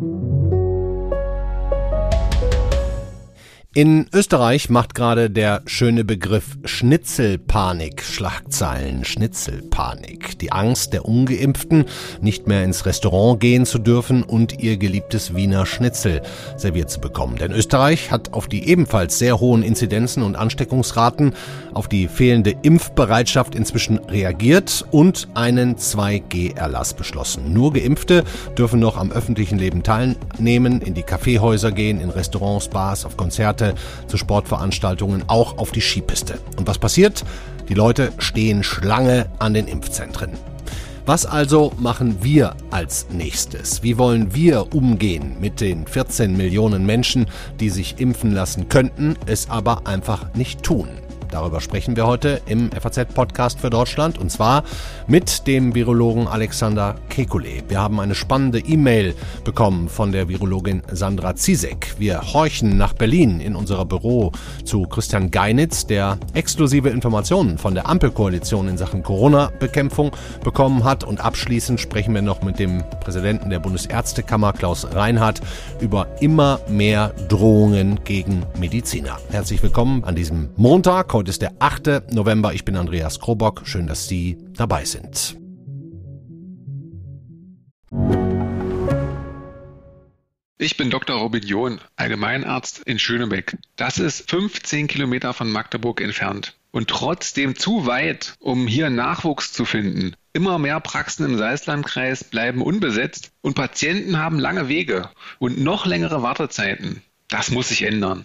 Thank you. In Österreich macht gerade der schöne Begriff Schnitzelpanik Schlagzeilen. Schnitzelpanik. Die Angst der Ungeimpften, nicht mehr ins Restaurant gehen zu dürfen und ihr geliebtes Wiener Schnitzel serviert zu bekommen. Denn Österreich hat auf die ebenfalls sehr hohen Inzidenzen und Ansteckungsraten, auf die fehlende Impfbereitschaft inzwischen reagiert und einen 2G-Erlass beschlossen. Nur Geimpfte dürfen noch am öffentlichen Leben teilnehmen, in die Kaffeehäuser gehen, in Restaurants, Bars, auf Konzerte Konzerte, zu Sportveranstaltungen, auch auf die Skipiste. Und was passiert? Die Leute stehen Schlange an den Impfzentren. Was also machen wir als nächstes? Wie wollen wir umgehen mit den 14 Millionen Menschen, die sich impfen lassen könnten, es aber einfach nicht tun? Darüber sprechen wir heute im FAZ-Podcast für Deutschland und zwar mit dem Virologen Alexander Kekulé. Wir haben eine spannende E-Mail bekommen von der Virologin Sandra Zizek. Wir horchen nach Berlin in unser Büro zu Christian Geinitz, der exklusive Informationen von der Ampelkoalition in Sachen Corona-Bekämpfung bekommen hat. Und abschließend sprechen wir noch mit dem Präsidenten der Bundesärztekammer, Klaus Reinhardt, über immer mehr Drohungen gegen Mediziner. Herzlich willkommen an diesem Montag. Heute ist der 8. November. Ich bin Andreas Krobock. Schön, dass Sie dabei sind. Ich bin Dr. Robin John, Allgemeinarzt in Schönebeck. Das ist 15 Kilometer von Magdeburg entfernt und trotzdem zu weit, um hier Nachwuchs zu finden. Immer mehr Praxen im Salzlandkreis bleiben unbesetzt und Patienten haben lange Wege und noch längere Wartezeiten. Das muss sich ändern.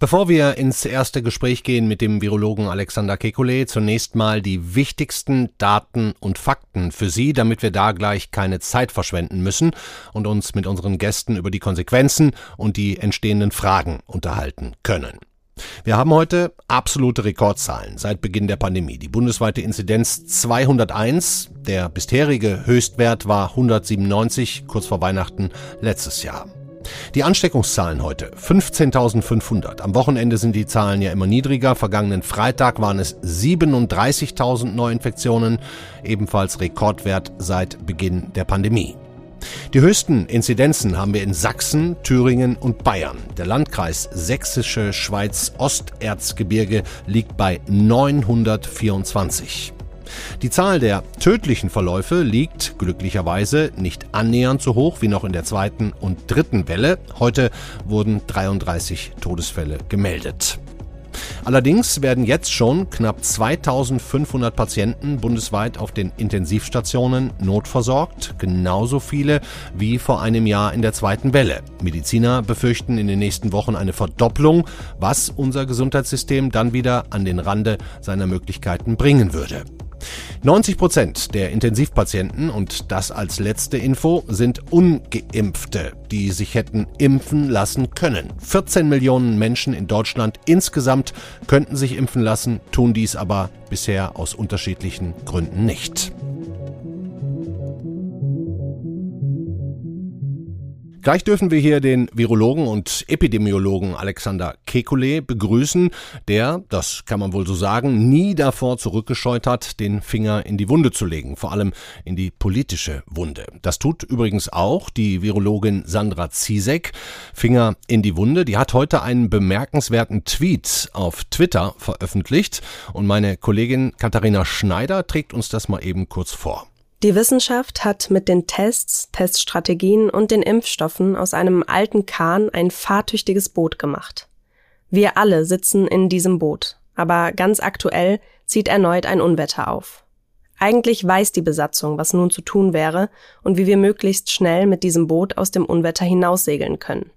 Bevor wir ins erste Gespräch gehen mit dem Virologen Alexander Kekulé, zunächst mal die wichtigsten Daten und Fakten für Sie, damit wir da gleich keine Zeit verschwenden müssen und uns mit unseren Gästen über die Konsequenzen und die entstehenden Fragen unterhalten können. Wir haben heute absolute Rekordzahlen seit Beginn der Pandemie. Die bundesweite Inzidenz 201, der bisherige Höchstwert war 197 kurz vor Weihnachten letztes Jahr. Die Ansteckungszahlen heute 15.500. Am Wochenende sind die Zahlen ja immer niedriger. Vergangenen Freitag waren es 37.000 Neuinfektionen, ebenfalls Rekordwert seit Beginn der Pandemie. Die höchsten Inzidenzen haben wir in Sachsen, Thüringen und Bayern. Der Landkreis Sächsische Schweiz Osterzgebirge liegt bei 924. Die Zahl der tödlichen Verläufe liegt glücklicherweise nicht annähernd so hoch wie noch in der zweiten und dritten Welle. Heute wurden 33 Todesfälle gemeldet. Allerdings werden jetzt schon knapp 2500 Patienten bundesweit auf den Intensivstationen notversorgt, genauso viele wie vor einem Jahr in der zweiten Welle. Mediziner befürchten in den nächsten Wochen eine Verdopplung, was unser Gesundheitssystem dann wieder an den Rande seiner Möglichkeiten bringen würde. 90 Prozent der Intensivpatienten, und das als letzte Info, sind ungeimpfte, die sich hätten impfen lassen können. 14 Millionen Menschen in Deutschland insgesamt könnten sich impfen lassen, tun dies aber bisher aus unterschiedlichen Gründen nicht. Gleich dürfen wir hier den Virologen und Epidemiologen Alexander Kekulé begrüßen, der, das kann man wohl so sagen, nie davor zurückgescheut hat, den Finger in die Wunde zu legen, vor allem in die politische Wunde. Das tut übrigens auch die Virologin Sandra Ziesek. Finger in die Wunde, die hat heute einen bemerkenswerten Tweet auf Twitter veröffentlicht und meine Kollegin Katharina Schneider trägt uns das mal eben kurz vor. Die Wissenschaft hat mit den Tests, Teststrategien und den Impfstoffen aus einem alten Kahn ein fahrtüchtiges Boot gemacht. Wir alle sitzen in diesem Boot, aber ganz aktuell zieht erneut ein Unwetter auf. Eigentlich weiß die Besatzung, was nun zu tun wäre und wie wir möglichst schnell mit diesem Boot aus dem Unwetter hinaussegeln können.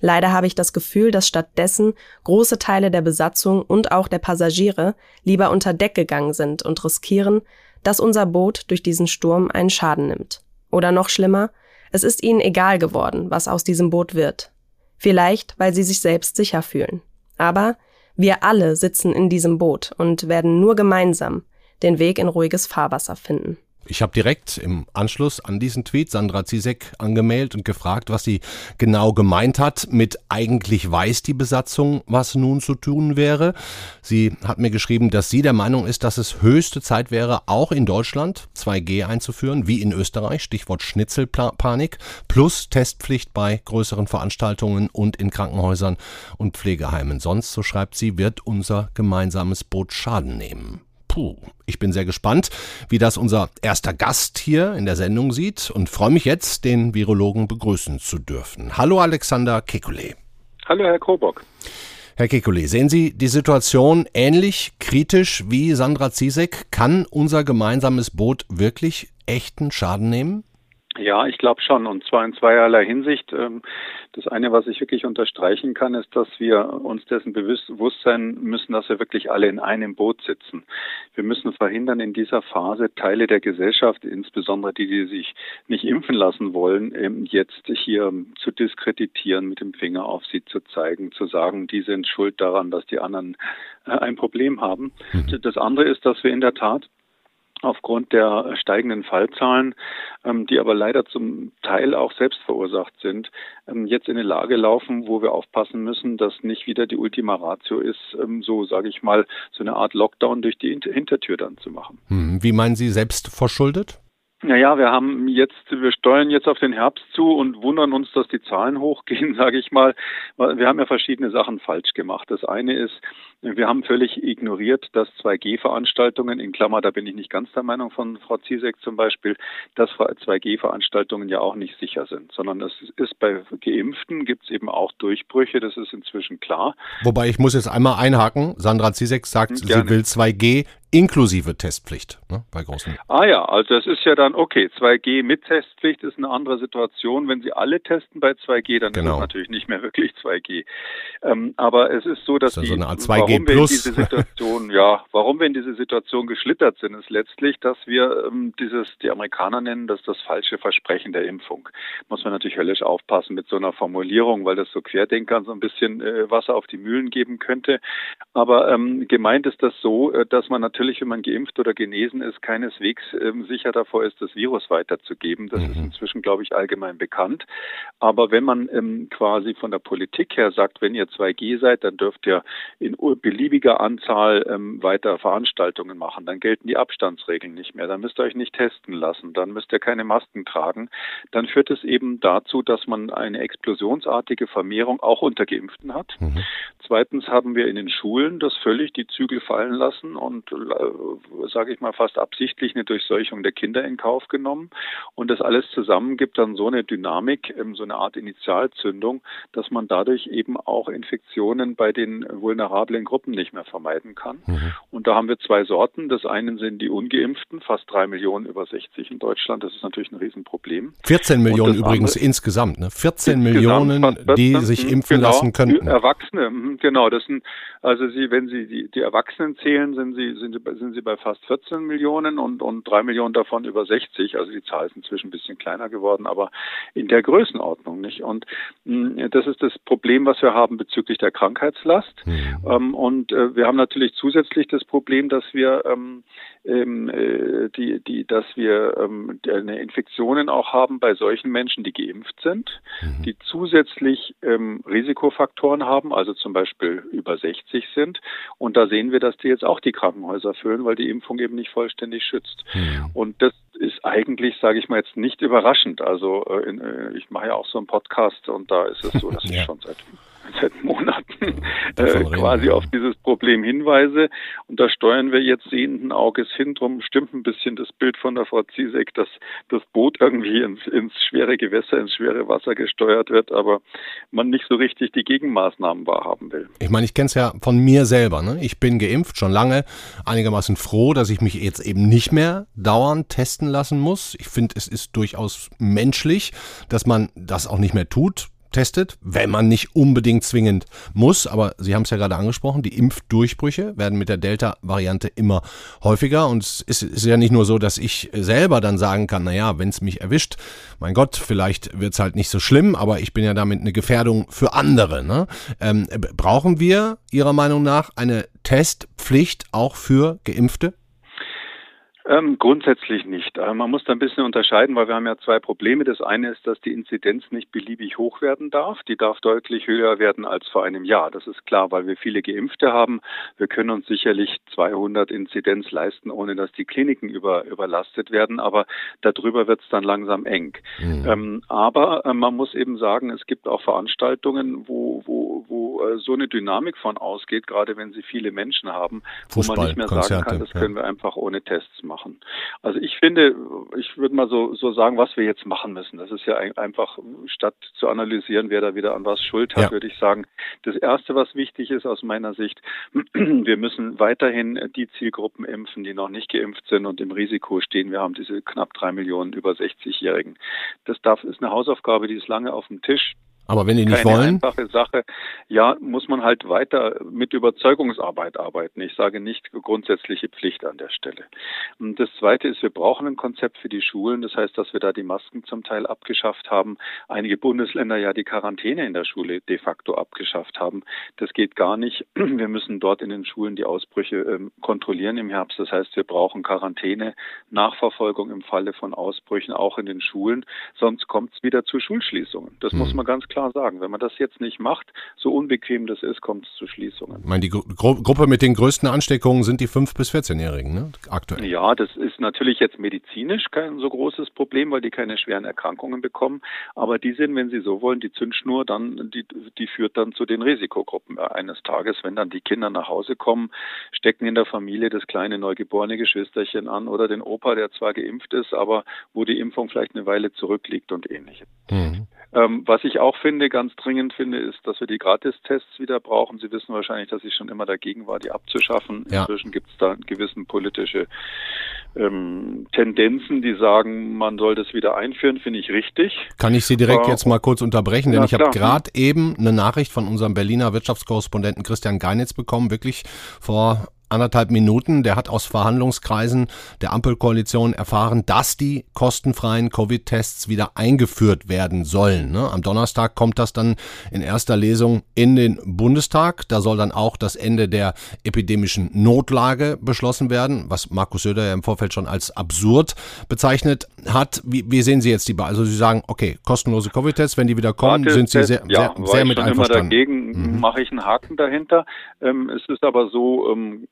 Leider habe ich das Gefühl, dass stattdessen große Teile der Besatzung und auch der Passagiere lieber unter Deck gegangen sind und riskieren, dass unser Boot durch diesen Sturm einen Schaden nimmt. Oder noch schlimmer, es ist ihnen egal geworden, was aus diesem Boot wird. Vielleicht, weil sie sich selbst sicher fühlen. Aber wir alle sitzen in diesem Boot und werden nur gemeinsam den Weg in ruhiges Fahrwasser finden. Ich habe direkt im Anschluss an diesen Tweet Sandra Zizek angemeldet und gefragt, was sie genau gemeint hat mit eigentlich weiß die Besatzung, was nun zu tun wäre. Sie hat mir geschrieben, dass sie der Meinung ist, dass es höchste Zeit wäre, auch in Deutschland 2G einzuführen, wie in Österreich, Stichwort Schnitzelpanik, plus Testpflicht bei größeren Veranstaltungen und in Krankenhäusern und Pflegeheimen. Sonst, so schreibt sie, wird unser gemeinsames Boot Schaden nehmen. Puh, ich bin sehr gespannt, wie das unser erster Gast hier in der Sendung sieht und freue mich jetzt, den Virologen begrüßen zu dürfen. Hallo Alexander Kekulé. Hallo Herr Krobock. Herr Kekulé, sehen Sie die Situation ähnlich kritisch wie Sandra Zizek? Kann unser gemeinsames Boot wirklich echten Schaden nehmen? Ja, ich glaube schon, und zwar in zweierlei Hinsicht. Ähm, das eine, was ich wirklich unterstreichen kann, ist, dass wir uns dessen bewusst sein müssen, dass wir wirklich alle in einem Boot sitzen. Wir müssen verhindern, in dieser Phase Teile der Gesellschaft, insbesondere die, die sich nicht impfen lassen wollen, ähm, jetzt hier zu diskreditieren, mit dem Finger auf sie zu zeigen, zu sagen, die sind schuld daran, dass die anderen äh, ein Problem haben. Mhm. Das andere ist, dass wir in der Tat aufgrund der steigenden Fallzahlen, ähm, die aber leider zum Teil auch selbst verursacht sind, ähm, jetzt in eine Lage laufen, wo wir aufpassen müssen, dass nicht wieder die Ultima Ratio ist, ähm, so sage ich mal, so eine Art Lockdown durch die Hintertür dann zu machen. Hm, wie meinen Sie selbst verschuldet? Naja, wir haben jetzt, wir steuern jetzt auf den Herbst zu und wundern uns, dass die Zahlen hochgehen, sage ich mal. Wir haben ja verschiedene Sachen falsch gemacht. Das eine ist, wir haben völlig ignoriert, dass 2G-Veranstaltungen, in Klammer, da bin ich nicht ganz der Meinung von Frau Ziesek zum Beispiel, dass 2G-Veranstaltungen ja auch nicht sicher sind, sondern es ist bei Geimpften gibt es eben auch Durchbrüche, das ist inzwischen klar. Wobei ich muss jetzt einmal einhaken, Sandra Ziesek sagt, Gerne. sie will 2G inklusive Testpflicht ne, bei großen. Ah ja, also das ist ja dann okay. 2G mit Testpflicht ist eine andere Situation. Wenn Sie alle testen bei 2G, dann genau. ist es natürlich nicht mehr wirklich 2G. Ähm, aber es ist so, dass das ist die, so eine Art 2G warum plus. wir in diese Situation, ja, warum wir in diese Situation geschlittert sind, ist letztlich, dass wir ähm, dieses, die Amerikaner nennen das das falsche Versprechen der Impfung. Muss man natürlich höllisch aufpassen mit so einer Formulierung, weil das so Querdenkern so ein bisschen äh, Wasser auf die Mühlen geben könnte. Aber ähm, gemeint ist das so, äh, dass man natürlich natürlich, wenn man geimpft oder genesen ist, keineswegs ähm, sicher davor ist, das Virus weiterzugeben. Das mhm. ist inzwischen, glaube ich, allgemein bekannt. Aber wenn man ähm, quasi von der Politik her sagt, wenn ihr 2G seid, dann dürft ihr in beliebiger Anzahl ähm, weiter Veranstaltungen machen. Dann gelten die Abstandsregeln nicht mehr. Dann müsst ihr euch nicht testen lassen. Dann müsst ihr keine Masken tragen. Dann führt es eben dazu, dass man eine explosionsartige Vermehrung auch unter Geimpften hat. Mhm. Zweitens haben wir in den Schulen das völlig die Zügel fallen lassen und sage ich mal, fast absichtlich eine Durchseuchung der Kinder in Kauf genommen. Und das alles zusammen gibt dann so eine Dynamik, ähm, so eine Art Initialzündung, dass man dadurch eben auch Infektionen bei den vulnerablen Gruppen nicht mehr vermeiden kann. Mhm. Und da haben wir zwei Sorten. Das eine sind die Ungeimpften, fast drei Millionen über 60 in Deutschland. Das ist natürlich ein Riesenproblem. 14 Millionen übrigens andere, insgesamt, ne? 14 Millionen, 14, die sich impfen genau, lassen könnten. Erwachsene, mhm, genau. Das sind, also Sie, wenn Sie die, die Erwachsenen zählen, sind Sie, sind sind sie bei fast 14 Millionen und, und drei Millionen davon über 60. Also die Zahl ist inzwischen ein bisschen kleiner geworden, aber in der Größenordnung nicht. Und mh, hm, das ist das Problem, was wir haben bezüglich der Krankheitslast. Mhm. Ähm, und äh, wir haben natürlich zusätzlich das Problem, dass wir ähm, ähm, äh, die, die, dass wir ähm, Infektionen auch haben bei solchen Menschen, die geimpft sind, mhm. die zusätzlich ähm, Risikofaktoren haben, also zum Beispiel über 60 sind. Und da sehen wir, dass die jetzt auch die Krankenhäuser füllen, weil die Impfung eben nicht vollständig schützt. Mhm. Und das ist eigentlich, sage ich mal jetzt, nicht überraschend. Also äh, in, äh, ich mache ja auch so einen Podcast und da ist es so, dass ja. ich schon seit seit Monaten äh, quasi auf dieses Problem hinweise. Und da steuern wir jetzt sehenden Auges hin. Drum stimmt ein bisschen das Bild von der Frau Ziesek, dass das Boot irgendwie ins, ins schwere Gewässer, ins schwere Wasser gesteuert wird, aber man nicht so richtig die Gegenmaßnahmen wahrhaben will. Ich meine, ich kenne es ja von mir selber. Ne? Ich bin geimpft, schon lange, einigermaßen froh, dass ich mich jetzt eben nicht mehr dauernd testen lassen muss. Ich finde, es ist durchaus menschlich, dass man das auch nicht mehr tut testet, wenn man nicht unbedingt zwingend muss. Aber Sie haben es ja gerade angesprochen, die Impfdurchbrüche werden mit der Delta-Variante immer häufiger. Und es ist, ist, ja nicht nur so, dass ich selber dann sagen kann, naja, wenn es mich erwischt, mein Gott, vielleicht wird es halt nicht so schlimm, aber ich bin ja damit eine Gefährdung für andere. Ne? Ähm, brauchen wir Ihrer Meinung nach eine Testpflicht auch für Geimpfte? Ähm, grundsätzlich nicht. Äh, man muss da ein bisschen unterscheiden, weil wir haben ja zwei Probleme. Das eine ist, dass die Inzidenz nicht beliebig hoch werden darf. Die darf deutlich höher werden als vor einem Jahr. Das ist klar, weil wir viele Geimpfte haben. Wir können uns sicherlich 200 Inzidenz leisten, ohne dass die Kliniken über, überlastet werden. Aber darüber wird es dann langsam eng. Mhm. Ähm, aber äh, man muss eben sagen, es gibt auch Veranstaltungen, wo, wo, wo äh, so eine Dynamik von ausgeht, gerade wenn sie viele Menschen haben, Fußball, wo man nicht mehr Konzerte, sagen kann, das ja. können wir einfach ohne Tests machen machen. Also ich finde, ich würde mal so, so sagen, was wir jetzt machen müssen. Das ist ja einfach, statt zu analysieren, wer da wieder an was Schuld hat, ja. würde ich sagen, das Erste, was wichtig ist aus meiner Sicht, wir müssen weiterhin die Zielgruppen impfen, die noch nicht geimpft sind und im Risiko stehen. Wir haben diese knapp drei Millionen über 60-Jährigen. Das darf, ist eine Hausaufgabe, die ist lange auf dem Tisch. Aber wenn die nicht Keine wollen? einfache Sache. Ja, muss man halt weiter mit Überzeugungsarbeit arbeiten. Ich sage nicht grundsätzliche Pflicht an der Stelle. Und das Zweite ist, wir brauchen ein Konzept für die Schulen. Das heißt, dass wir da die Masken zum Teil abgeschafft haben. Einige Bundesländer ja die Quarantäne in der Schule de facto abgeschafft haben. Das geht gar nicht. Wir müssen dort in den Schulen die Ausbrüche ähm, kontrollieren im Herbst. Das heißt, wir brauchen Quarantäne, Nachverfolgung im Falle von Ausbrüchen auch in den Schulen. Sonst kommt es wieder zu Schulschließungen. Das Hm. muss man ganz klar sagen. Wenn man das jetzt nicht macht, so unbequem das ist, kommt es zu Schließungen. Ich meine, die Gru Gru Gruppe mit den größten Ansteckungen sind die 5- bis 14-Jährigen, ne? Aktuell. Ja, das ist natürlich jetzt medizinisch kein so großes Problem, weil die keine schweren Erkrankungen bekommen. Aber die sind, wenn Sie so wollen, die Zündschnur, dann die, die führt dann zu den Risikogruppen eines Tages, wenn dann die Kinder nach Hause kommen, stecken in der Familie das kleine neugeborene Geschwisterchen an oder den Opa, der zwar geimpft ist, aber wo die Impfung vielleicht eine Weile zurückliegt und ähnliches. Mhm. Ähm, was ich auch finde, ganz dringend finde, ist, dass wir die Gratistests wieder brauchen. Sie wissen wahrscheinlich, dass ich schon immer dagegen war, die abzuschaffen. Ja. Inzwischen gibt es da gewissen politische ähm, Tendenzen, die sagen, man soll das wieder einführen, finde ich richtig. Kann ich Sie direkt Ja. jetzt mal kurz unterbrechen, denn Na ich habe gerade eben eine Nachricht von unserem Berliner Wirtschaftskorrespondenten Christian Geinitz bekommen, wirklich vor anderthalb Minuten. Der hat aus Verhandlungskreisen der Ampelkoalition erfahren, dass die kostenfreien Covid-Tests wieder eingeführt werden sollen. Ne? Am Donnerstag kommt das dann in erster Lesung in den Bundestag. Da soll dann auch das Ende der epidemischen Notlage beschlossen werden, was Markus Söder ja im Vorfeld schon als absurd bezeichnet hat. Wie, wie sehen Sie jetzt die, also Sie sagen, okay, kostenlose Covid-Tests, wenn die wieder kommen, sind Sie sehr, ja, sehr, sehr mit schon immer einverstanden. dagegen, Mhm. mache ich einen Haken dahinter. Ähm, es ist aber so, ähm,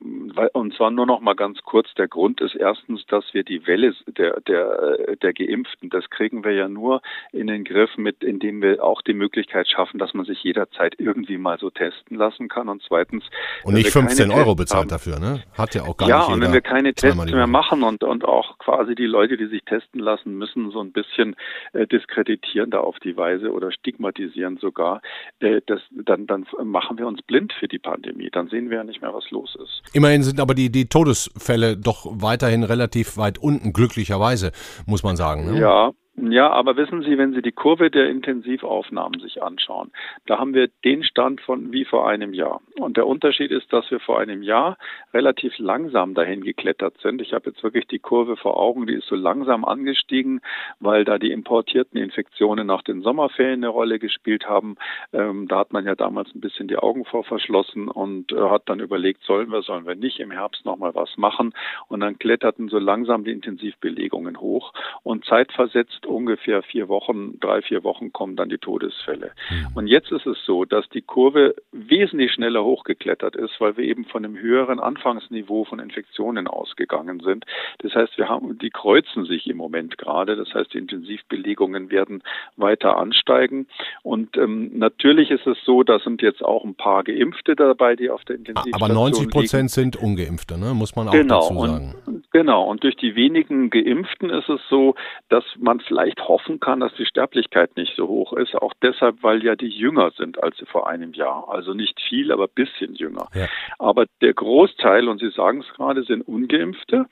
und zwar nur noch mal ganz kurz, der Grund ist erstens, dass wir die Welle der, der, der Geimpften, das kriegen wir ja nur in den Griff mit, indem wir auch die Möglichkeit schaffen, dass man sich jederzeit irgendwie mal so testen lassen kann. Und zweitens, Und nicht wir keine 15 Euro Tests bezahlt haben, dafür, ne? Hat ja auch gar ja, nicht und jeder wenn wir keine Tests mehr machen und, und auch quasi die Leute, die sich testen lassen, müssen so ein bisschen äh, diskreditieren da auf die Weise oder stigmatisieren sogar, äh, das, dann, dann machen wir uns blind für die Pandemie. Dann sehen wir ja nicht mehr, was los ist. Immerhin sind aber die, die Todesfälle doch weiterhin relativ weit unten, glücklicherweise, muss man sagen. Ne? Ja. Ja, aber wissen Sie, wenn Sie die Kurve der Intensivaufnahmen sich anschauen, da haben wir den Stand von wie vor einem Jahr. Und der Unterschied ist, dass wir vor einem Jahr relativ langsam dahin geklettert sind. Ich habe jetzt wirklich die Kurve vor Augen, die ist so langsam angestiegen, weil da die importierten Infektionen nach den Sommerferien eine Rolle gespielt haben. Ähm, da hat man ja damals ein bisschen die Augen vor verschlossen und äh, hat dann überlegt, sollen wir, sollen wir nicht im Herbst nochmal was machen. Und dann kletterten so langsam die Intensivbelegungen hoch und zeitversetzt ungefähr vier Wochen, drei, vier Wochen kommen dann die Todesfälle. Und jetzt ist es so, dass die Kurve wesentlich schneller hochgeklettert ist, weil wir eben von einem höheren Anfangsniveau von Infektionen ausgegangen sind. Das heißt, wir haben, die kreuzen sich im Moment gerade. Das heißt, die Intensivbelegungen werden weiter ansteigen. Und ähm, natürlich ist es so, da sind jetzt auch ein paar Geimpfte dabei, die auf der Intensivstation Aber 90 liegen. Prozent sind Ungeimpfte, ne? muss man auch Genau, dazu sagen. und, genau. Und durch die wenigen Geimpften ist es so, dass man vielleicht hoffen kann, dass die Sterblichkeit nicht so hoch ist. Auch deshalb, weil ja die jünger sind als vor einem Jahr. Also nicht viel, aber bisschen jünger. Ja. Aber der Großteil, und Sie sagen es gerade, sind Ungeimpfte.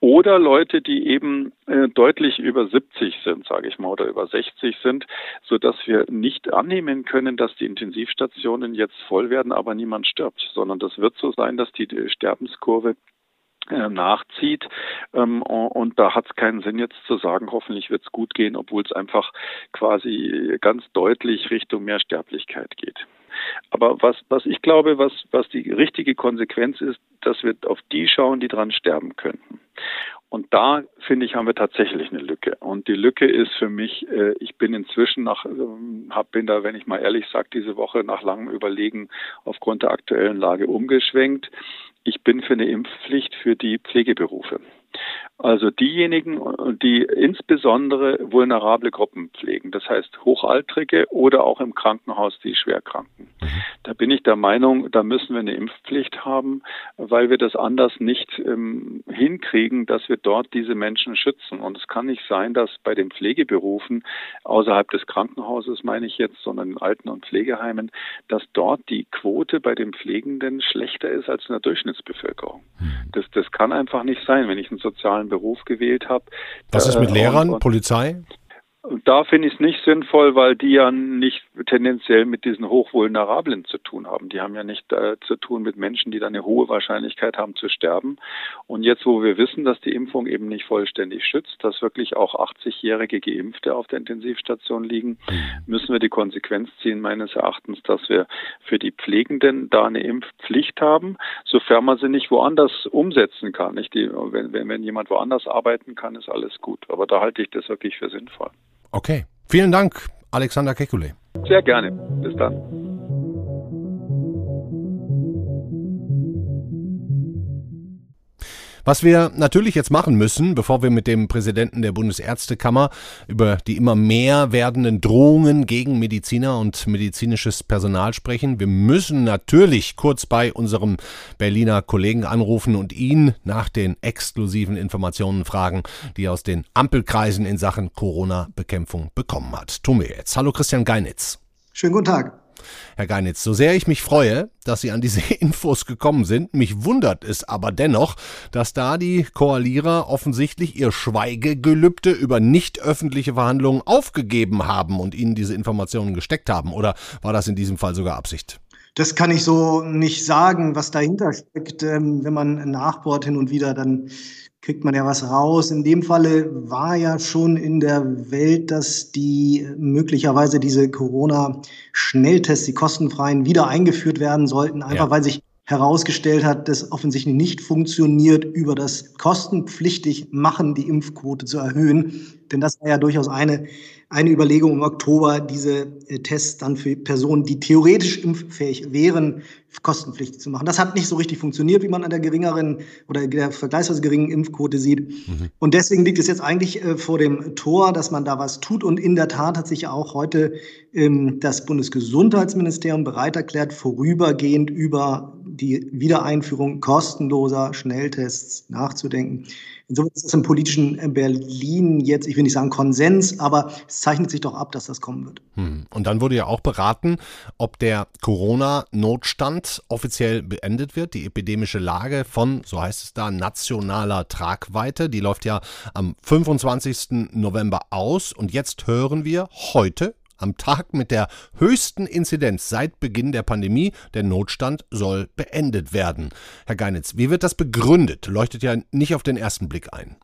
Oder Leute, die eben äh, deutlich über 70 sind, sage ich mal, oder über 60 sind, so dass wir nicht annehmen können, dass die Intensivstationen jetzt voll werden, aber niemand stirbt, sondern das wird so sein, dass die, die Sterbenskurve äh, nachzieht. Ähm, und da hat es keinen Sinn jetzt zu sagen, hoffentlich wird es gut gehen, obwohl es einfach quasi ganz deutlich Richtung mehr Sterblichkeit geht. Aber was, was ich glaube, was, was die richtige Konsequenz ist, dass wir auf die schauen, die dran sterben könnten. Und da, finde ich, haben wir tatsächlich eine Lücke. Und die Lücke ist für mich, äh, ich bin inzwischen nach, ähm, hab, bin da, wenn ich mal ehrlich sage, diese Woche nach langem Überlegen aufgrund der aktuellen Lage umgeschwenkt. Ich bin für eine Impfpflicht für die Pflegeberufe. Also diejenigen, die insbesondere vulnerable Gruppen pflegen, das heißt Hochaltrige oder auch im Krankenhaus die Schwerkranken. Da bin ich der Meinung, da müssen wir eine Impfpflicht haben, weil wir das anders nicht ähm, hinkriegen, dass wir dort diese Menschen schützen. Und es kann nicht sein, dass bei den Pflegeberufen außerhalb des Krankenhauses, meine ich jetzt, sondern in Alten- und Pflegeheimen, dass dort die Quote bei den Pflegenden schlechter ist als in der Durchschnittsbevölkerung. Mhm. Das, das kann einfach nicht sein, wenn ich einen sozialen Beruf gewählt habe. Was ist mit äh, Lehrern, und, und Polizei? Da finde ich es nicht sinnvoll, weil die ja nicht tendenziell mit diesen Hochvulnerablen zu tun haben. Die haben ja nicht äh, zu tun mit Menschen, die dann eine hohe Wahrscheinlichkeit haben zu sterben. Und jetzt, wo wir wissen, dass die Impfung eben nicht vollständig schützt, dass wirklich auch 80-jährige Geimpfte auf der Intensivstation liegen, mhm. müssen wir die Konsequenz ziehen, meines Erachtens, dass wir für die Pflegenden da eine Impfpflicht haben, sofern man sie nicht woanders umsetzen kann. Die, wenn, wenn, wenn jemand woanders arbeiten kann, ist alles gut. Aber da halte ich das wirklich für sinnvoll. Okay. Vielen Dank, Alexander Kekulé. Sehr gerne. Bis dann. Was wir natürlich jetzt machen müssen, bevor wir mit dem Präsidenten der Bundesärztekammer über die immer mehr werdenden Drohungen gegen Mediziner und medizinisches Personal sprechen, wir müssen natürlich kurz bei unserem Berliner Kollegen anrufen und ihn nach den exklusiven Informationen fragen, die er aus den Ampelkreisen in Sachen Corona-Bekämpfung bekommen hat. Tun wir jetzt. Hallo Christian Geinitz. Schönen guten Tag. Herr Geinitz, so sehr ich mich freue, dass Sie an diese Infos gekommen sind, mich wundert es aber dennoch, dass da die Koalierer offensichtlich ihr Schweigegelübde über nicht öffentliche Verhandlungen aufgegeben haben und Ihnen diese Informationen gesteckt haben. Oder war das in diesem Fall sogar Absicht? Das kann ich so nicht sagen, was dahinter steckt. Ähm, wenn man nachbohrt hin und wieder, dann kriegt man ja was raus. In dem Falle war ja schon in der Welt, dass die möglicherweise diese Corona-Schnelltests, die kostenfreien, wieder eingeführt werden sollten, einfach ja. weil sich herausgestellt hat, dass offensichtlich nicht funktioniert, über das kostenpflichtig machen die Impfquote zu erhöhen. Denn das war ja durchaus eine eine Überlegung im Oktober, diese äh, Tests dann für Personen, die theoretisch impffähig wären, kostenpflichtig zu machen. Das hat nicht so richtig funktioniert, wie man an der geringeren oder der vergleichsweise geringen Impfquote sieht. Mhm. Und deswegen liegt es jetzt eigentlich äh, vor dem Tor, dass man da was tut. Und in der Tat hat sich ja auch heute ähm, das Bundesgesundheitsministerium bereit erklärt, vorübergehend über die Wiedereinführung kostenloser Schnelltests nachzudenken. Insofern ist das im politischen Berlin jetzt, ich will nicht sagen Konsens, aber es zeichnet sich doch ab, dass das kommen wird. Hm. Und dann wurde ja auch beraten, ob der Corona-Notstand offiziell beendet wird, die epidemische Lage von, so heißt es da, nationaler Tragweite. Die läuft ja am 25. November aus und jetzt hören wir heute am Tag mit der höchsten Inzidenz seit Beginn der Pandemie. Der Notstand soll beendet werden. Herr Geinitz, wie wird das begründet? Leuchtet ja nicht auf den ersten Blick ein.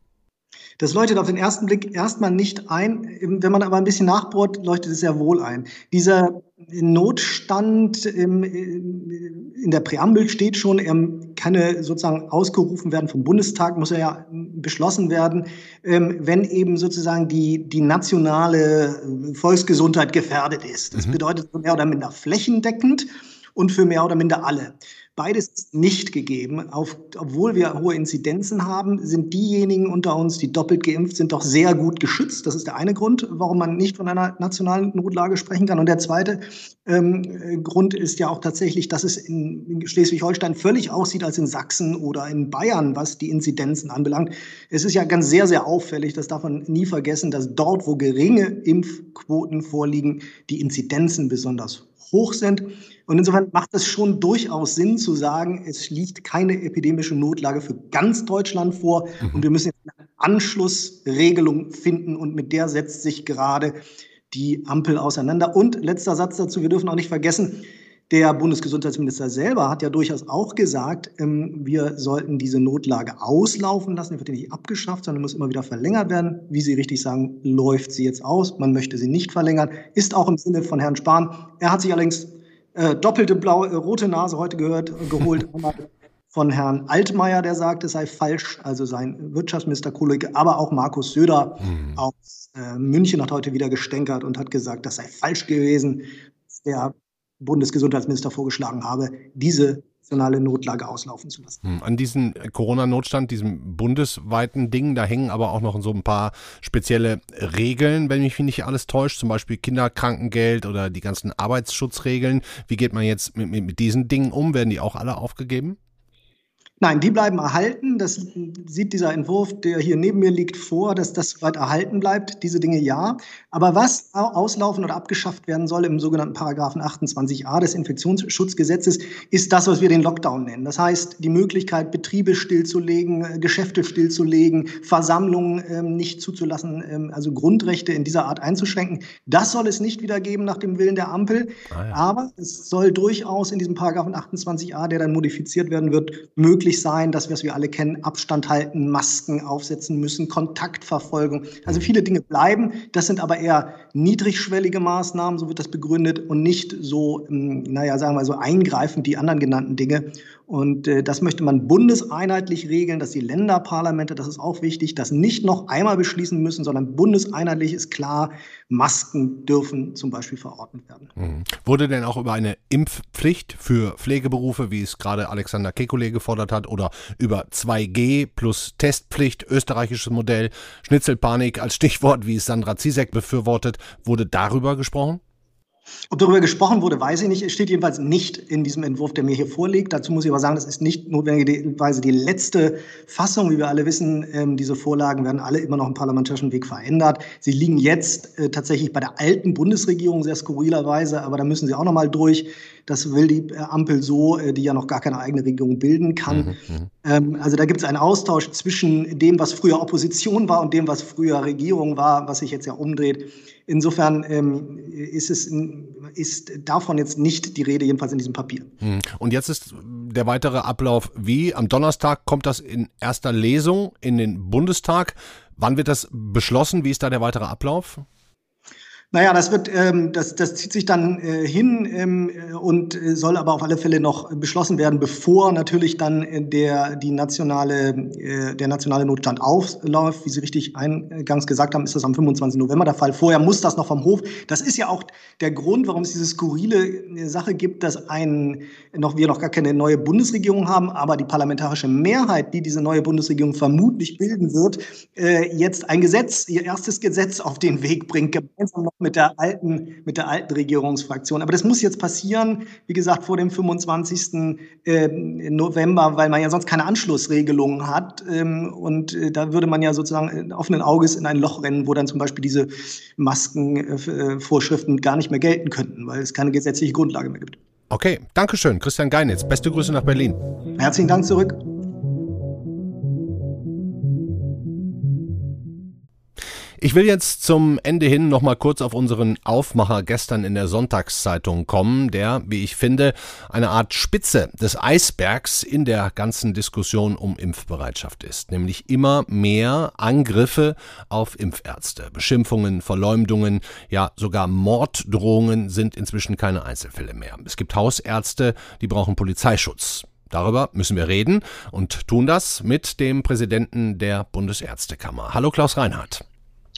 Das leuchtet auf den ersten Blick erstmal nicht ein. Wenn man aber ein bisschen nachbohrt, leuchtet es sehr wohl ein. Dieser Notstand in der Präambel steht schon, er kann sozusagen ausgerufen werden vom Bundestag, muss er ja beschlossen werden, ähm, wenn eben sozusagen die, die nationale Volksgesundheit gefährdet ist. Das mhm. bedeutet mehr oder minder flächendeckend und für mehr oder minder alle. Beides ist nicht gegeben. Auf, obwohl wir hohe Inzidenzen haben, sind diejenigen unter uns, die doppelt geimpft sind, doch sehr gut geschützt. Das ist der eine Grund, warum man nicht von einer nationalen Notlage sprechen kann. Und der zweite ähm, Grund ist ja auch tatsächlich, dass es in Schleswig-Holstein völlig aussieht als in Sachsen oder in Bayern, was die Inzidenzen anbelangt. Es ist ja ganz sehr, sehr auffällig, das darf man nie vergessen, dass dort, wo geringe Impfquoten vorliegen, die Inzidenzen besonders hoch sind. Und insofern macht es schon durchaus Sinn zu sagen, es liegt keine epidemische Notlage für ganz Deutschland vor mhm. und wir müssen eine Anschlussregelung finden und mit der setzt sich gerade die Ampel auseinander. Und letzter Satz dazu, wir dürfen auch nicht vergessen, der Bundesgesundheitsminister selber hat ja durchaus auch gesagt, ähm, wir sollten diese Notlage auslaufen lassen. Die wird ja nicht abgeschafft, sondern muss immer wieder verlängert werden. Wie Sie richtig sagen, läuft sie jetzt aus. Man möchte sie nicht verlängern. Ist auch im Sinne von Herrn Spahn. Er hat sich allerdings äh, doppelte blaue, äh, rote Nase heute gehört, äh, geholt. Von Herrn Altmaier, der sagt, es sei falsch, also sein Wirtschaftsministerkollege, aber auch Markus Söder mhm. aus äh, München hat heute wieder gestänkert und hat gesagt, das sei falsch gewesen, der Bundesgesundheitsminister vorgeschlagen habe, diese nationale Notlage auslaufen zu lassen. Hm, an diesem Corona-Notstand, diesem bundesweiten Ding, da hängen aber auch noch so ein paar spezielle Regeln, wenn mich nicht alles täuscht, zum Beispiel Kinderkrankengeld oder die ganzen Arbeitsschutzregeln. Wie geht man jetzt mit, mit, mit diesen Dingen um? Werden die auch alle aufgegeben? Nein, die bleiben erhalten. Das sieht dieser Entwurf, der hier neben mir liegt, vor, dass das soweit erhalten bleibt. Diese Dinge ja. Aber was auslaufen oder abgeschafft werden soll im sogenannten Paragraphen 28a des Infektionsschutzgesetzes, ist das, was wir den Lockdown nennen. Das heißt, die Möglichkeit, Betriebe stillzulegen, Geschäfte stillzulegen, Versammlungen ähm, nicht zuzulassen, ähm, also Grundrechte in dieser Art einzuschränken. Das soll es nicht wieder geben nach dem Willen der Ampel. Ah, ja. Aber es soll durchaus in diesem Paragraphen 28a, der dann modifiziert werden wird, möglich möglich sein, dass was wir alle kennen, Abstand halten, Masken aufsetzen müssen, Kontaktverfolgung. Also viele Dinge bleiben. Das sind aber eher niedrigschwellige Maßnahmen, so wird das begründet, und nicht so, ähm, naja, sagen wir so eingreifend die anderen genannten Dinge. Und äh, das möchte man bundeseinheitlich regeln, dass die Länderparlamente, das ist auch wichtig, das nicht noch einmal beschließen müssen, sondern bundeseinheitlich ist klar, Masken dürfen zum Beispiel verordnet werden. Mhm. Wurde denn auch über eine Impfpflicht für Pflegeberufe, wie es gerade Alexander Kekulé gefordert hat, oder über 2G plus Testpflicht, österreichisches Modell, Schnitzelpanik als Stichwort, wie es Sandra Zizek befürwortet, wurde darüber gesprochen? Ob darüber gesprochen wurde, weiß ich nicht. Es steht jedenfalls nicht in diesem Entwurf, der mir hier vorliegt. Dazu muss ich aber sagen, das ist nicht notwendigerweise die letzte Fassung. Wie wir alle wissen, ähm, diese Vorlagen werden alle immer noch im parlamentarischen Weg verändert. Sie liegen jetzt äh, tatsächlich bei der alten Bundesregierung sehr skurrilerweise, aber da müssen sie auch noch mal durch. Das will die äh, Ampel so, äh, die ja noch gar keine eigene Regierung bilden kann. Mhm, mhm. ähm, also da gibt es einen Austausch zwischen dem, was früher Opposition war und dem, was früher Regierung war, was sich jetzt ja umdreht. Insofern ähm, ist es ist davon jetzt nicht die Rede, jedenfalls in diesem Papier. Mhm. Und jetzt ist der weitere Ablauf wie? Am Donnerstag kommt das in erster Lesung in den Bundestag. Wann wird das beschlossen? Wie ist da der weitere Ablauf? Naja, das wird, ähm, das, das zieht sich dann äh, hin ähm, und äh, soll aber auf alle Fälle noch beschlossen werden, bevor natürlich dann äh, der die nationale äh, der nationale Notstand aufläuft. Wie Sie richtig eingangs gesagt haben, ist das am 25. November der Fall. Vorher muss das noch vom Hof. Das ist ja auch der Grund, warum es diese skurrile äh, Sache gibt, dass ein noch wir noch gar keine neue Bundesregierung haben, aber die parlamentarische Mehrheit, die diese neue Bundesregierung vermutlich bilden wird, äh, jetzt ein Gesetz, ihr erstes Gesetz auf den Weg bringt, gemeinsam mit der alten, mit der alten Regierungsfraktion. Aber das muss jetzt passieren, wie gesagt, vor dem 25. Ähm, November, weil man ja sonst keine Anschlussregelungen hat. Ähm, und äh, da würde man ja sozusagen offenen Auges in ein Loch rennen, wo dann zum Beispiel diese Maskenvorschriften gar nicht mehr gelten könnten, weil es keine gesetzliche Grundlage mehr gibt. Okay, Dankeschön, Christian Geinitz. Beste Grüße nach Berlin. Herzlichen Dank zurück. Ich will jetzt zum Ende hin noch mal kurz auf unseren Aufmacher gestern in der Sonntagszeitung kommen, der, wie ich finde, eine Art Spitze des Eisbergs in der ganzen Diskussion um Impfbereitschaft ist, nämlich immer mehr Angriffe auf Impfärzte. Beschimpfungen, Verleumdungen, ja sogar Morddrohungen sind inzwischen keine Einzelfälle mehr. Es gibt Hausärzte, die brauchen Polizeischutz. Darüber müssen wir reden und tun das mit dem Präsidenten der Bundesärztekammer. Hallo Klaus Reinhardt.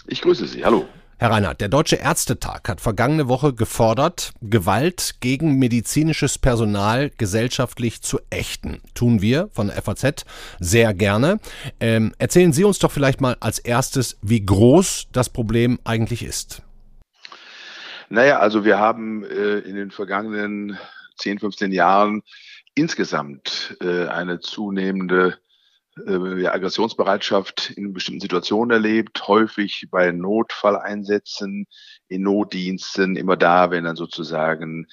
Ich grüße Sie. Hallo. Herr Reinhardt, der Deutsche Ärztetag hat vergangene Woche gefordert, Gewalt gegen medizinisches Personal gesellschaftlich zu ächten. Tun wir von der FAZ sehr gerne. Ähm, erzählen Sie uns doch vielleicht mal als erstes, wie groß das Problem eigentlich ist. Naja, also wir haben äh, in den vergangenen 10, 15 Jahren insgesamt äh, eine zunehmende äh, Aggressionsbereitschaft in bestimmten Situationen erlebt, häufig bei Notfalleinsätzen, in Notdiensten, immer da, wenn dann sozusagen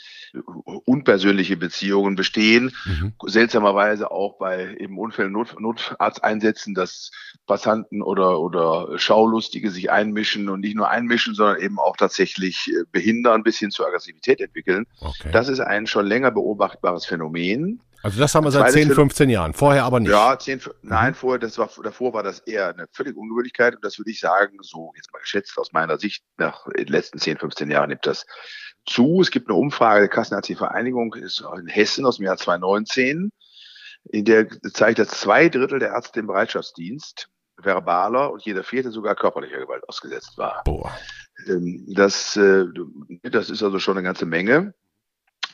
unpersönliche Beziehungen bestehen. Mhm. Seltsamerweise auch bei eben Unfällen, Not, Notarzteinsätzen, dass Passanten oder, oder Schaulustige sich einmischen und nicht nur einmischen, sondern eben auch tatsächlich äh, behindern, bis hin zur Aggressivität entwickeln. Okay. Das ist ein schon länger beobachtbares Phänomen. Also das haben wir seit 10, 15 Jahren, vorher aber nicht. Ja, 10, nein, mhm. vorher, das war, davor war das eher eine völlige Ungewöhnlichkeit und das würde ich sagen, so jetzt mal geschätzt aus meiner Sicht, nach den letzten 10, 15 Jahren nimmt das zu. Es gibt eine Umfrage der Kassenärztlichen Vereinigung ist in Hessen aus dem Jahr 2019. in der zeigt, dass zwei Drittel der Ärzte im Bereitschaftsdienst verbaler und jeder vierte sogar körperlicher Gewalt ausgesetzt war. Boah. Ähm, das, äh, das ist also schon eine ganze Menge.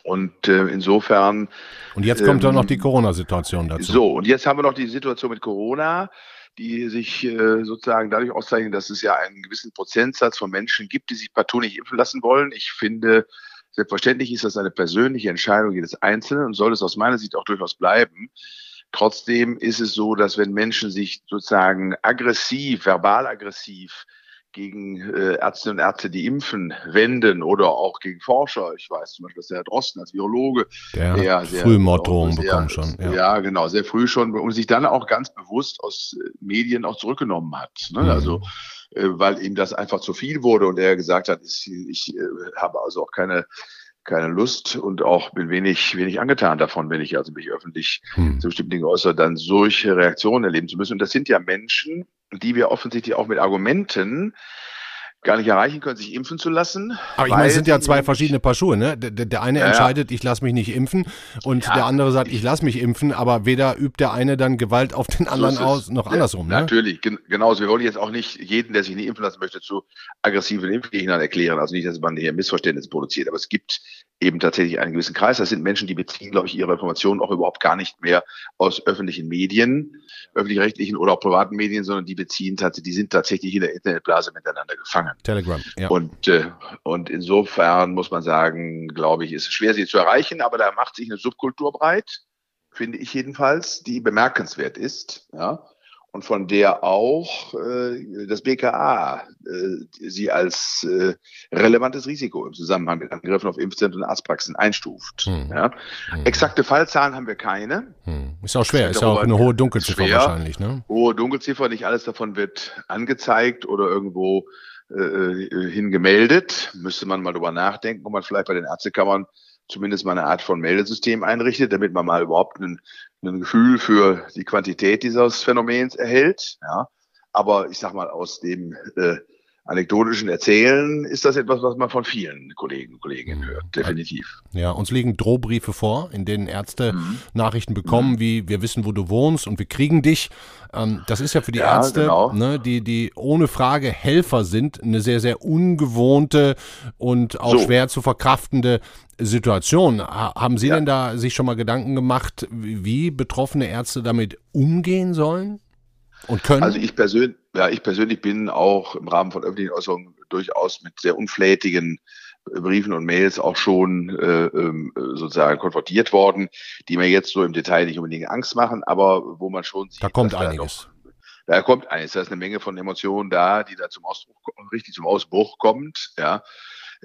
Und äh, insofern. Und jetzt kommt ähm, dann noch die Corona-Situation dazu. So, und jetzt haben wir noch die Situation mit Corona, die sich äh, sozusagen dadurch auszeichnet, dass es ja einen gewissen Prozentsatz von Menschen gibt, die sich partout nicht impfen lassen wollen. Ich finde, selbstverständlich ist das eine persönliche Entscheidung jedes Einzelnen und soll es aus meiner Sicht auch durchaus bleiben. Trotzdem ist es so, dass wenn Menschen sich sozusagen aggressiv, verbal aggressiv gegen äh, Ärzte und Ärzte, die impfen, wenden oder auch gegen Forscher. Ich weiß zum Beispiel, dass der Herr Drosten als Virologe der sehr, früh Morddrohungen bekommen schon. Ja. ja. genau, sehr früh schon und sich dann auch ganz bewusst aus äh, Medien auch zurückgenommen hat. Ne? Mhm. Also äh, weil ihm das einfach zu viel wurde und er gesagt hat, ich, ich äh, habe also auch keine keine Lust und auch bin wenig, wenig angetan davon, wenn ich also mich öffentlich hm. zu bestimmten Dingen äußere, dann solche Reaktionen erleben zu müssen. Und das sind ja Menschen, die wir offensichtlich auch mit Argumenten gar nicht erreichen können, sich impfen zu lassen. Aber ich meine, es sind ja zwei verschiedene Paar Schuhe. Ne? Der, der eine ja, entscheidet, ich lasse mich nicht impfen und ja, der andere sagt, ich lasse mich impfen, aber weder übt der eine dann Gewalt auf den anderen aus, noch andersrum. Ne? Natürlich, gen genauso. Wir wollen jetzt auch nicht jeden, der sich nicht impfen lassen möchte, zu aggressiven Impfgegnern erklären. Also nicht, dass man hier Missverständnisse produziert. Aber es gibt eben tatsächlich einen gewissen Kreis. Das sind Menschen, die beziehen, glaube ich, ihre Informationen auch überhaupt gar nicht mehr aus öffentlichen Medien, öffentlich-rechtlichen oder auch privaten Medien, sondern die beziehen tatsächlich, die sind tatsächlich in der Internetblase miteinander gefangen. Telegram, ja. Und, äh, und insofern muss man sagen, glaube ich, ist es schwer, sie zu erreichen, aber da macht sich eine Subkultur breit, finde ich jedenfalls, die bemerkenswert ist. Ja und von der auch äh, das BKA äh, sie als äh, relevantes Risiko im Zusammenhang mit Angriffen auf Impfzentren und Arztpraxen einstuft. Hm. Ja. Hm. Exakte Fallzahlen haben wir keine. Hm. Ist auch schwer, ist auch eine hohe Dunkelziffer schwer. wahrscheinlich. Ne? Hohe Dunkelziffer, nicht alles davon wird angezeigt oder irgendwo äh, äh hingemeldet. Müsste man mal drüber nachdenken, ob man vielleicht bei den Ärztekammern zumindest mal eine Art von Meldesystem einrichtet, damit man mal überhaupt ein, Gefühl für die Quantität dieses Phänomens erhält. Ja. Aber ich sag mal, aus dem äh, anekdotischen Erzählen ist das etwas, was man von vielen Kollegen und Kolleginnen hört, definitiv. Ja, uns liegen Drohbriefe vor, in denen Ärzte mhm. Nachrichten bekommen, mhm. wie wir wissen, wo du wohnst und wir kriegen dich. Ähm, das ist ja für die ja, Ärzte, genau. ne, die, die ohne Frage Helfer sind, eine sehr, sehr ungewohnte und auch so. schwer zu verkraftende Situation. Haben Sie ja. denn da sich schon mal Gedanken gemacht, wie betroffene Ärzte damit umgehen sollen? Und können? Also ich persönlich, ja, ich persönlich bin auch im Rahmen von öffentlichen Äußerungen durchaus mit sehr unflätigen Briefen und Mails auch schon äh, ähm, sozusagen konfrontiert worden, die mir jetzt so im Detail nicht unbedingt Angst machen, aber wo man schon sieht, da kommt einiges. Da, da kommt einiges. Da ist eine Menge von Emotionen da, die da zum Ausbruch, richtig zum Ausbruch kommt, ja.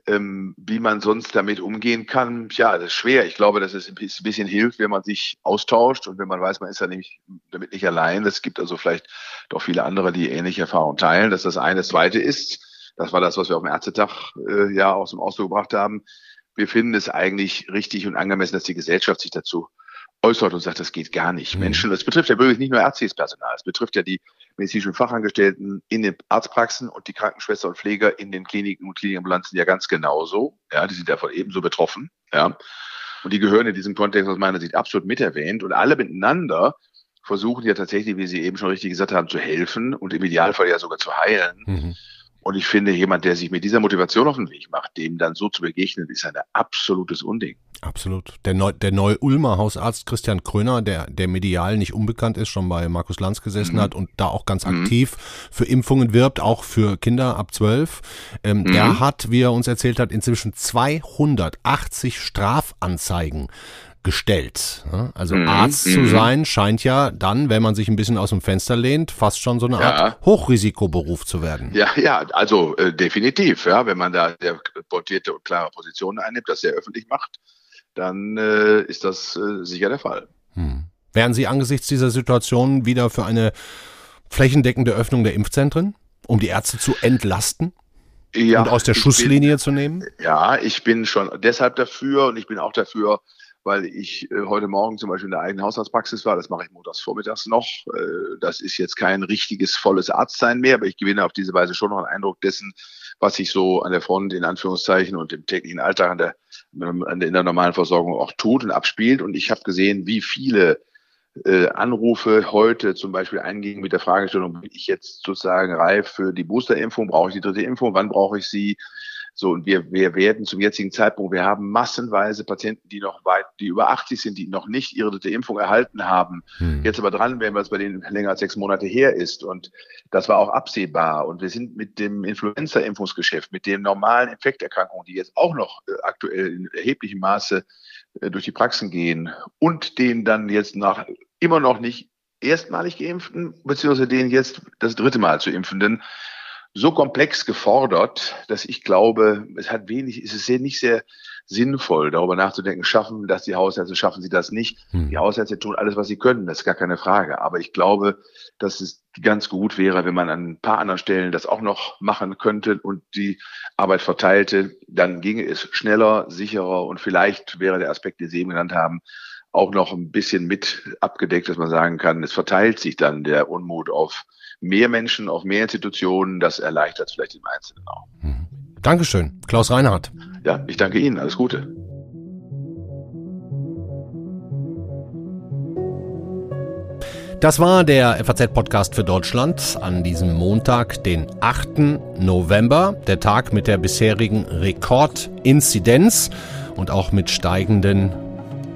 Ähm, wie man sonst damit umgehen kann, ja, das ist schwer. Ich glaube, dass es ein bisschen hilft, wenn man sich austauscht und wenn man weiß, man ist ja nicht, damit nicht allein. Es gibt also vielleicht doch viele andere, die ähnliche Erfahrungen teilen. Das ist das eine. Das zweite ist, das war das, was wir auf dem Ärztetag äh, ja auch zum Ausdruck gebracht haben. Wir finden es eigentlich richtig und angemessen, dass die Gesellschaft sich dazu äußert und sagt, das geht gar nicht. Mhm. Menschen, das betrifft ja wirklich nicht nur ärztliches Personal, es betrifft ja die medizinischen Fachangestellten in den Arztpraxen und die Krankenschwester und Pfleger in den Kliniken und Klinikambulanzen ja ganz genauso. Ja, die sind davon ebenso betroffen. Ja. Und die gehören in diesem Kontext aus meiner Sicht absolut mit erwähnt und alle miteinander versuchen ja tatsächlich, wie Sie eben schon richtig gesagt haben, zu helfen und im Idealfall ja sogar zu heilen. Mhm. Und ich finde, jemand, der sich mit dieser Motivation auf den Weg macht, dem dann so zu begegnen, ist ein absolutes Unding. Absolut. Der, Neu der Neu-Ulmer Hausarzt Christian Kröner, der, der medial nicht unbekannt ist, schon bei Markus Lanz gesessen mhm. hat und da auch ganz mhm. aktiv für Impfungen wirbt, auch für Kinder ab zwölf, ähm, mhm. der hat, wie er uns erzählt hat, inzwischen 280 Strafanzeigen gestellt. Also mhm. Arzt zu mhm. sein scheint ja dann, wenn man sich ein bisschen aus dem Fenster lehnt, fast schon so eine ja. Art Hochrisikoberuf zu werden. Ja, ja, also äh, definitiv. Ja, wenn man da sehr portierte und klare Positionen einnimmt, das sehr öffentlich macht, dann äh, ist das äh, sicher der Fall. Hm. Wären Sie angesichts dieser Situation wieder für eine flächendeckende Öffnung der Impfzentren, um die Ärzte zu entlasten? Ja, und aus der Schusslinie bin, zu nehmen? Ja, ich bin schon deshalb dafür und ich bin auch dafür, weil ich äh, heute Morgen zum Beispiel in der eigenen Hausarztpraxis war. Das mache ich montags vormittags noch. Äh, das ist jetzt kein richtiges volles Arztsein mehr, aber ich gewinne auf diese Weise schon noch einen Eindruck dessen, was sich so an der Front in Anführungszeichen und im täglichen Alltag an der, an der, in der normalen Versorgung auch tut und abspielt. Und ich habe gesehen, wie viele äh, Anrufe heute zum Beispiel eingingen mit der Fragestellung, bin ich jetzt sozusagen reif für die Boosterimpfung, brauche ich die dritte Impfung, wann brauche ich sie? So, und wir, wir werden zum jetzigen Zeitpunkt, wir haben massenweise Patienten, die noch weit, die über 80 sind, die noch nicht ihre dritte Impfung erhalten haben. Hm. Jetzt aber dran werden, weil es bei denen länger als sechs Monate her ist. Und das war auch absehbar. Und wir sind mit dem Influenza-Impfungsgeschäft, mit den normalen Infekterkrankungen, die jetzt auch noch äh, aktuell in erheblichem Maße äh, durch die Praxen gehen und den dann jetzt nach immer noch nicht erstmalig geimpften, beziehungsweise den jetzt das dritte Mal zu impfenden, so komplex gefordert, dass ich glaube, es hat wenig, es ist sehr, nicht sehr sinnvoll, darüber nachzudenken, schaffen das die Hausärzte, schaffen sie das nicht. Hm. Die Hausärzte tun alles, was sie können, das ist gar keine Frage. Aber ich glaube, dass es ganz gut wäre, wenn man an ein paar anderen Stellen das auch noch machen könnte und die Arbeit verteilte, dann ginge es schneller, sicherer und vielleicht wäre der Aspekt, den Sie eben genannt haben, auch noch ein bisschen mit abgedeckt, dass man sagen kann, es verteilt sich dann der Unmut auf mehr Menschen, auf mehr Institutionen. Das erleichtert vielleicht im Einzelnen auch. Mhm. Dankeschön, Klaus Reinhardt. Ja, ich danke Ihnen. Alles Gute. Das war der FAZ-Podcast für Deutschland an diesem Montag, den 8. November, der Tag mit der bisherigen Rekordinzidenz und auch mit steigenden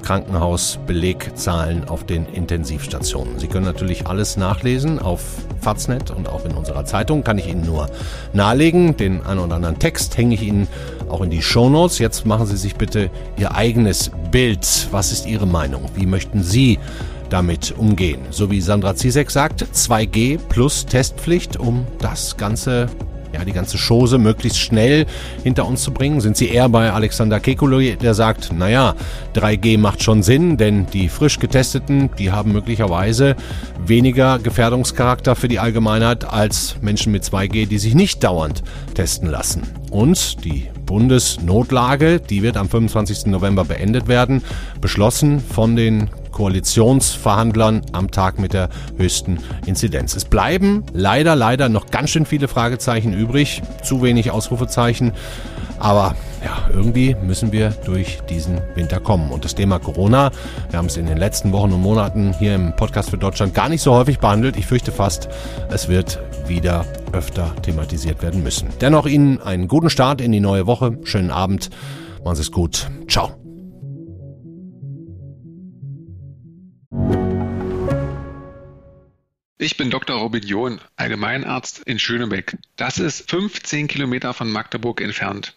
Krankenhausbelegzahlen auf den Intensivstationen. Sie können natürlich alles nachlesen auf Faznet und auch in unserer Zeitung. Kann ich Ihnen nur nahelegen. Den einen oder anderen Text hänge ich Ihnen auch in die Shownotes. Jetzt machen Sie sich bitte Ihr eigenes Bild. Was ist Ihre Meinung? Wie möchten Sie damit umgehen? So wie Sandra Zizek sagt, 2G plus Testpflicht, um das Ganze ja, die ganze Chose möglichst schnell hinter uns zu bringen? Sind Sie eher bei Alexander Kekulé, der sagt, naja, 3G macht schon Sinn, denn die frisch getesteten, die haben möglicherweise weniger Gefährdungscharakter für die Allgemeinheit als Menschen mit 2G, die sich nicht dauernd testen lassen. Und die Bundesnotlage, die wird am 25. November beendet werden, beschlossen von den Koalitionsverhandlern am Tag mit der höchsten Inzidenz. Es bleiben leider, leider noch ganz schön viele Fragezeichen übrig, zu wenig Ausrufezeichen. Aber ja, irgendwie müssen wir durch diesen Winter kommen. Und das Thema Corona, wir haben es in den letzten Wochen und Monaten hier im Podcast für Deutschland gar nicht so häufig behandelt. Ich fürchte fast, es wird wieder öfter thematisiert werden müssen. Dennoch Ihnen einen guten Start in die neue Woche. Schönen Abend. Machen Sie es gut. Ciao. Ich bin Dr. Robin John, Allgemeinarzt in Schönebeck. Das ist 15 Kilometer von Magdeburg entfernt